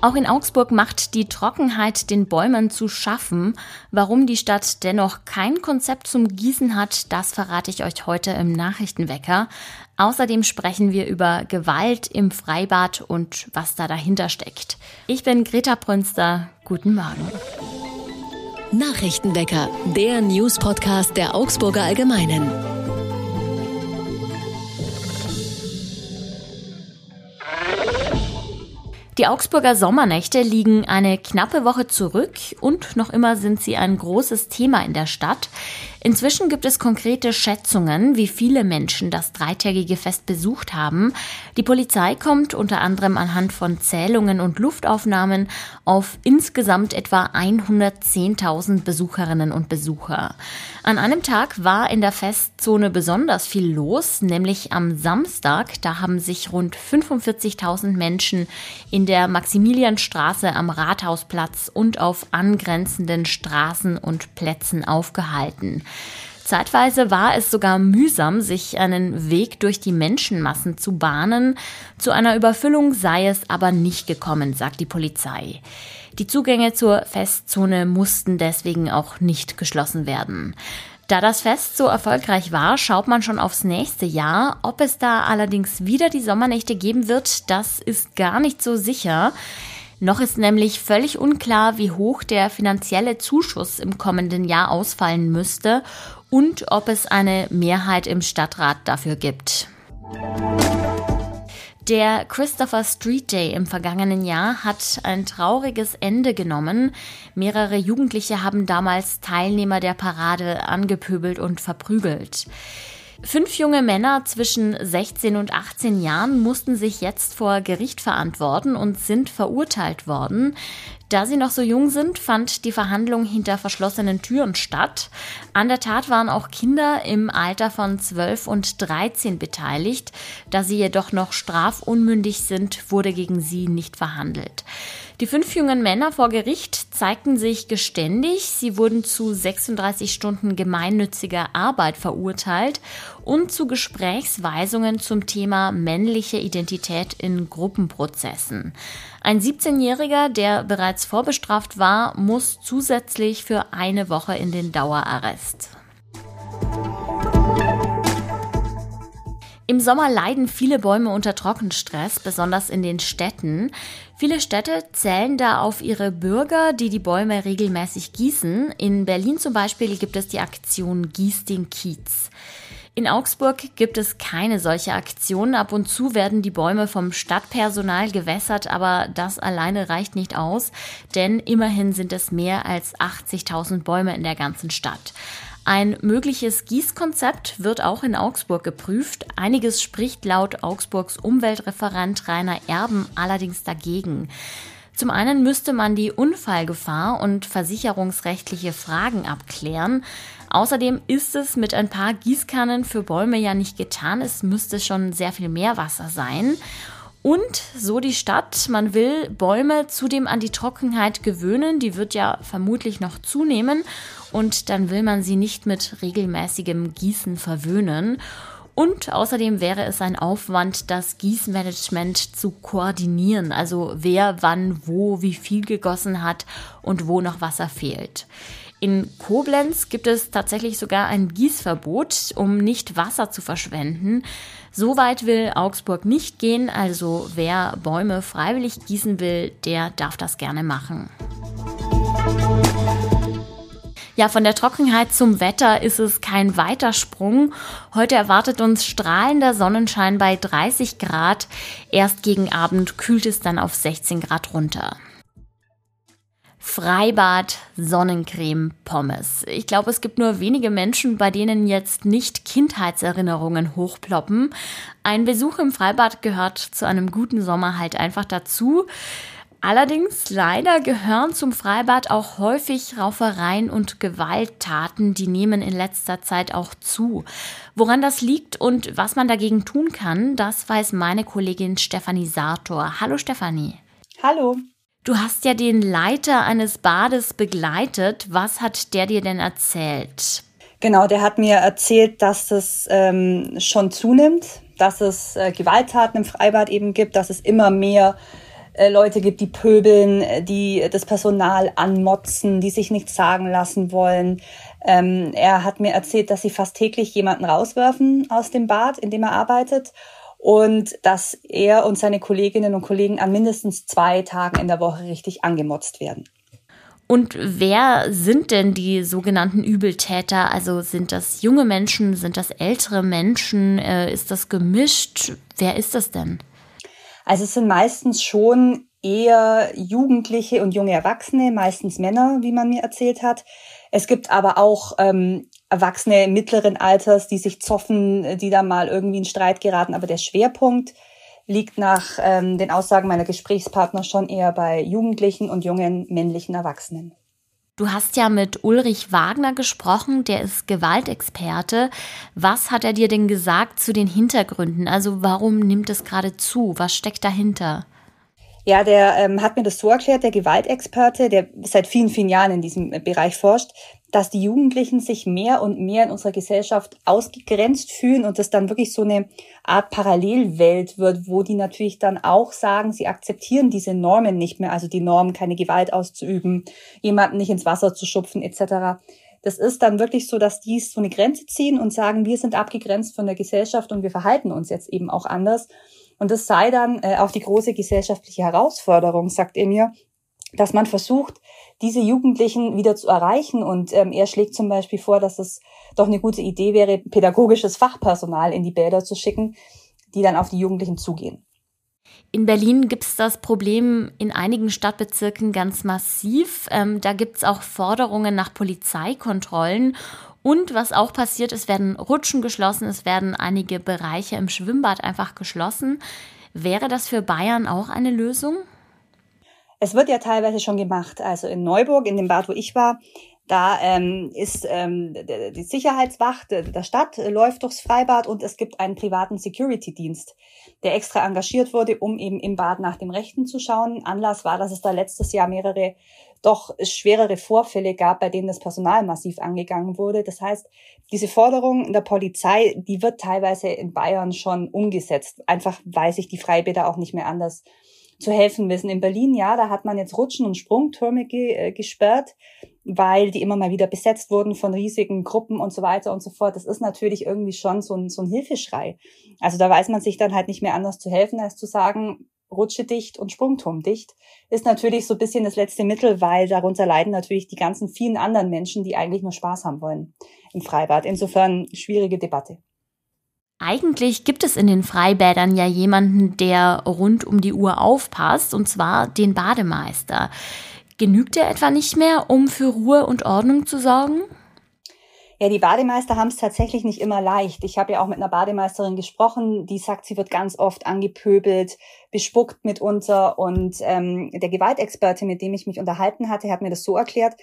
Auch in Augsburg macht die Trockenheit den Bäumen zu schaffen. Warum die Stadt dennoch kein Konzept zum Gießen hat, das verrate ich euch heute im Nachrichtenwecker. Außerdem sprechen wir über Gewalt im Freibad und was da dahinter steckt. Ich bin Greta Brünster. Guten Morgen. Nachrichtenwecker, der News-Podcast der Augsburger Allgemeinen. Die Augsburger Sommernächte liegen eine knappe Woche zurück und noch immer sind sie ein großes Thema in der Stadt. Inzwischen gibt es konkrete Schätzungen, wie viele Menschen das dreitägige Fest besucht haben. Die Polizei kommt unter anderem anhand von Zählungen und Luftaufnahmen auf insgesamt etwa 110.000 Besucherinnen und Besucher. An einem Tag war in der Festzone besonders viel los, nämlich am Samstag. Da haben sich rund 45.000 Menschen in der Maximilianstraße am Rathausplatz und auf angrenzenden Straßen und Plätzen aufgehalten. Zeitweise war es sogar mühsam, sich einen Weg durch die Menschenmassen zu bahnen. Zu einer Überfüllung sei es aber nicht gekommen, sagt die Polizei. Die Zugänge zur Festzone mussten deswegen auch nicht geschlossen werden. Da das Fest so erfolgreich war, schaut man schon aufs nächste Jahr. Ob es da allerdings wieder die Sommernächte geben wird, das ist gar nicht so sicher. Noch ist nämlich völlig unklar, wie hoch der finanzielle Zuschuss im kommenden Jahr ausfallen müsste und ob es eine Mehrheit im Stadtrat dafür gibt. Der Christopher Street Day im vergangenen Jahr hat ein trauriges Ende genommen. Mehrere Jugendliche haben damals Teilnehmer der Parade angepöbelt und verprügelt. Fünf junge Männer zwischen 16 und 18 Jahren mussten sich jetzt vor Gericht verantworten und sind verurteilt worden. Da sie noch so jung sind, fand die Verhandlung hinter verschlossenen Türen statt. An der Tat waren auch Kinder im Alter von 12 und 13 beteiligt. Da sie jedoch noch strafunmündig sind, wurde gegen sie nicht verhandelt. Die fünf jungen Männer vor Gericht zeigten sich geständig. Sie wurden zu 36 Stunden gemeinnütziger Arbeit verurteilt und zu Gesprächsweisungen zum Thema männliche Identität in Gruppenprozessen. Ein 17-Jähriger, der bereits vorbestraft war, muss zusätzlich für eine Woche in den Dauerarrest. Im Sommer leiden viele Bäume unter Trockenstress, besonders in den Städten. Viele Städte zählen da auf ihre Bürger, die die Bäume regelmäßig gießen. In Berlin zum Beispiel gibt es die Aktion Gieß den Kiez. In Augsburg gibt es keine solche Aktion. Ab und zu werden die Bäume vom Stadtpersonal gewässert, aber das alleine reicht nicht aus, denn immerhin sind es mehr als 80.000 Bäume in der ganzen Stadt. Ein mögliches Gießkonzept wird auch in Augsburg geprüft. Einiges spricht laut Augsburgs Umweltreferent Rainer Erben allerdings dagegen. Zum einen müsste man die Unfallgefahr und versicherungsrechtliche Fragen abklären. Außerdem ist es mit ein paar Gießkannen für Bäume ja nicht getan. Es müsste schon sehr viel mehr Wasser sein. Und so die Stadt, man will Bäume zudem an die Trockenheit gewöhnen, die wird ja vermutlich noch zunehmen und dann will man sie nicht mit regelmäßigem Gießen verwöhnen. Und außerdem wäre es ein Aufwand, das Gießmanagement zu koordinieren, also wer wann wo wie viel gegossen hat und wo noch Wasser fehlt. In Koblenz gibt es tatsächlich sogar ein Gießverbot, um nicht Wasser zu verschwenden. So weit will Augsburg nicht gehen, also wer Bäume freiwillig gießen will, der darf das gerne machen. Ja, von der Trockenheit zum Wetter ist es kein weiter Sprung. Heute erwartet uns strahlender Sonnenschein bei 30 Grad. Erst gegen Abend kühlt es dann auf 16 Grad runter. Freibad, Sonnencreme, Pommes. Ich glaube, es gibt nur wenige Menschen, bei denen jetzt nicht Kindheitserinnerungen hochploppen. Ein Besuch im Freibad gehört zu einem guten Sommer halt einfach dazu. Allerdings leider gehören zum Freibad auch häufig Raufereien und Gewalttaten, die nehmen in letzter Zeit auch zu. Woran das liegt und was man dagegen tun kann, das weiß meine Kollegin Stefanie Sartor. Hallo Stefanie. Hallo. Du hast ja den Leiter eines Bades begleitet. Was hat der dir denn erzählt? Genau, der hat mir erzählt, dass es ähm, schon zunimmt, dass es äh, Gewalttaten im Freibad eben gibt, dass es immer mehr äh, Leute gibt, die pöbeln, äh, die das Personal anmotzen, die sich nichts sagen lassen wollen. Ähm, er hat mir erzählt, dass sie fast täglich jemanden rauswerfen aus dem Bad, in dem er arbeitet und dass er und seine Kolleginnen und Kollegen an mindestens zwei Tagen in der Woche richtig angemotzt werden. Und wer sind denn die sogenannten Übeltäter? Also sind das junge Menschen, sind das ältere Menschen? Äh, ist das gemischt? Wer ist das denn? Also es sind meistens schon eher Jugendliche und junge Erwachsene, meistens Männer, wie man mir erzählt hat. Es gibt aber auch ähm, Erwachsene mittleren Alters, die sich zoffen, die da mal irgendwie in Streit geraten. Aber der Schwerpunkt liegt nach ähm, den Aussagen meiner Gesprächspartner schon eher bei Jugendlichen und jungen männlichen Erwachsenen. Du hast ja mit Ulrich Wagner gesprochen, der ist Gewaltexperte. Was hat er dir denn gesagt zu den Hintergründen? Also warum nimmt es gerade zu? Was steckt dahinter? Ja, der ähm, hat mir das so erklärt, der Gewaltexperte, der seit vielen, vielen Jahren in diesem Bereich forscht, dass die Jugendlichen sich mehr und mehr in unserer Gesellschaft ausgegrenzt fühlen und es dann wirklich so eine Art Parallelwelt wird, wo die natürlich dann auch sagen, sie akzeptieren diese Normen nicht mehr, also die Norm, keine Gewalt auszuüben, jemanden nicht ins Wasser zu schupfen etc. Das ist dann wirklich so, dass die so eine Grenze ziehen und sagen, wir sind abgegrenzt von der Gesellschaft und wir verhalten uns jetzt eben auch anders. Und das sei dann äh, auch die große gesellschaftliche Herausforderung, sagt er mir, dass man versucht, diese Jugendlichen wieder zu erreichen. Und ähm, er schlägt zum Beispiel vor, dass es doch eine gute Idee wäre, pädagogisches Fachpersonal in die Bäder zu schicken, die dann auf die Jugendlichen zugehen. In Berlin gibt es das Problem in einigen Stadtbezirken ganz massiv. Ähm, da gibt es auch Forderungen nach Polizeikontrollen. Und was auch passiert, es werden Rutschen geschlossen, es werden einige Bereiche im Schwimmbad einfach geschlossen. Wäre das für Bayern auch eine Lösung? Es wird ja teilweise schon gemacht. Also in Neuburg, in dem Bad, wo ich war, da ähm, ist ähm, die Sicherheitswacht der Stadt läuft durchs Freibad und es gibt einen privaten Security-Dienst, der extra engagiert wurde, um eben im Bad nach dem Rechten zu schauen. Anlass war, dass es da letztes Jahr mehrere doch schwerere Vorfälle gab, bei denen das Personal massiv angegangen wurde. Das heißt, diese Forderung der Polizei, die wird teilweise in Bayern schon umgesetzt, einfach weil sich die Freibäder auch nicht mehr anders zu helfen wissen. In Berlin, ja, da hat man jetzt Rutschen und Sprungtürme ge äh, gesperrt, weil die immer mal wieder besetzt wurden von riesigen Gruppen und so weiter und so fort. Das ist natürlich irgendwie schon so ein, so ein Hilfeschrei. Also da weiß man sich dann halt nicht mehr anders zu helfen, als zu sagen, Rutsche dicht und Sprungturm dicht, ist natürlich so ein bisschen das letzte Mittel, weil darunter leiden natürlich die ganzen vielen anderen Menschen, die eigentlich nur Spaß haben wollen im Freibad. Insofern schwierige Debatte. Eigentlich gibt es in den Freibädern ja jemanden, der rund um die Uhr aufpasst, und zwar den Bademeister. Genügt er etwa nicht mehr, um für Ruhe und Ordnung zu sorgen? Ja, die Bademeister haben es tatsächlich nicht immer leicht. Ich habe ja auch mit einer Bademeisterin gesprochen, die sagt, sie wird ganz oft angepöbelt, bespuckt mitunter. Und ähm, der Gewaltexperte, mit dem ich mich unterhalten hatte, hat mir das so erklärt,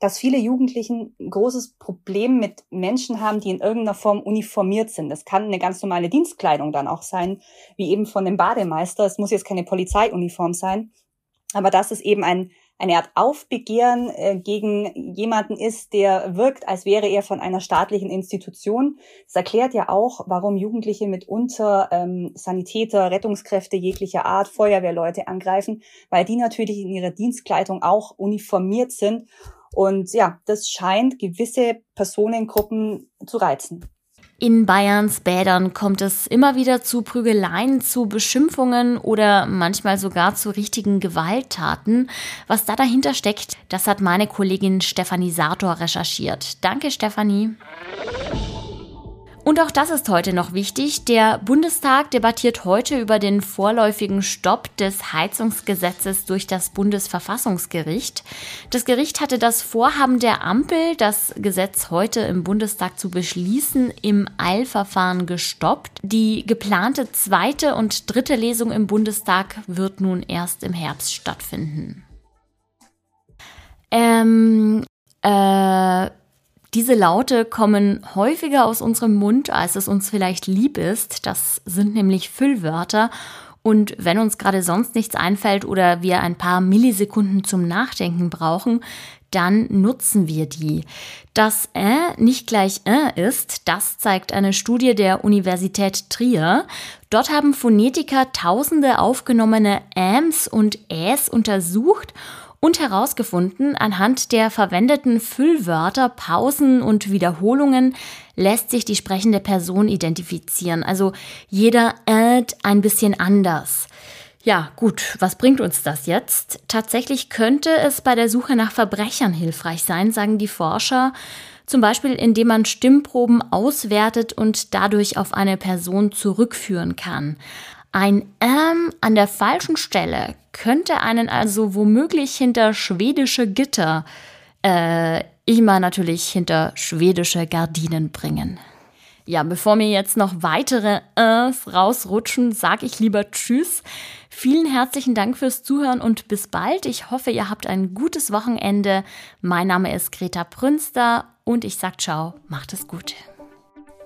dass viele Jugendlichen ein großes Problem mit Menschen haben, die in irgendeiner Form uniformiert sind. Das kann eine ganz normale Dienstkleidung dann auch sein, wie eben von dem Bademeister. Es muss jetzt keine Polizeiuniform sein, aber dass es eben ein, eine Art Aufbegehren äh, gegen jemanden ist, der wirkt, als wäre er von einer staatlichen Institution. Das erklärt ja auch, warum Jugendliche mitunter ähm, Sanitäter, Rettungskräfte jeglicher Art, Feuerwehrleute angreifen, weil die natürlich in ihrer Dienstkleidung auch uniformiert sind und ja, das scheint gewisse Personengruppen zu reizen. In Bayerns Bädern kommt es immer wieder zu Prügeleien, zu Beschimpfungen oder manchmal sogar zu richtigen Gewalttaten. Was da dahinter steckt, das hat meine Kollegin Stefanie Sator recherchiert. Danke, Stefanie. Und auch das ist heute noch wichtig. Der Bundestag debattiert heute über den vorläufigen Stopp des Heizungsgesetzes durch das Bundesverfassungsgericht. Das Gericht hatte das Vorhaben der Ampel, das Gesetz heute im Bundestag zu beschließen, im Eilverfahren gestoppt. Die geplante zweite und dritte Lesung im Bundestag wird nun erst im Herbst stattfinden. Ähm, äh, diese Laute kommen häufiger aus unserem Mund, als es uns vielleicht lieb ist. Das sind nämlich Füllwörter. Und wenn uns gerade sonst nichts einfällt oder wir ein paar Millisekunden zum Nachdenken brauchen, dann nutzen wir die. Dass äh nicht gleich äh ist, das zeigt eine Studie der Universität Trier. Dort haben Phonetiker tausende aufgenommene äms und äs untersucht und herausgefunden, anhand der verwendeten Füllwörter, Pausen und Wiederholungen lässt sich die sprechende Person identifizieren. Also jeder äht ein bisschen anders. Ja, gut, was bringt uns das jetzt? Tatsächlich könnte es bei der Suche nach Verbrechern hilfreich sein, sagen die Forscher. Zum Beispiel, indem man Stimmproben auswertet und dadurch auf eine Person zurückführen kann. Ein ähm an der falschen Stelle könnte einen also womöglich hinter schwedische Gitter, äh, immer natürlich hinter schwedische Gardinen bringen. Ja, bevor mir jetzt noch weitere Äs rausrutschen, sag ich lieber Tschüss. Vielen herzlichen Dank fürs Zuhören und bis bald. Ich hoffe, ihr habt ein gutes Wochenende. Mein Name ist Greta Prünster und ich sag ciao, macht es gut.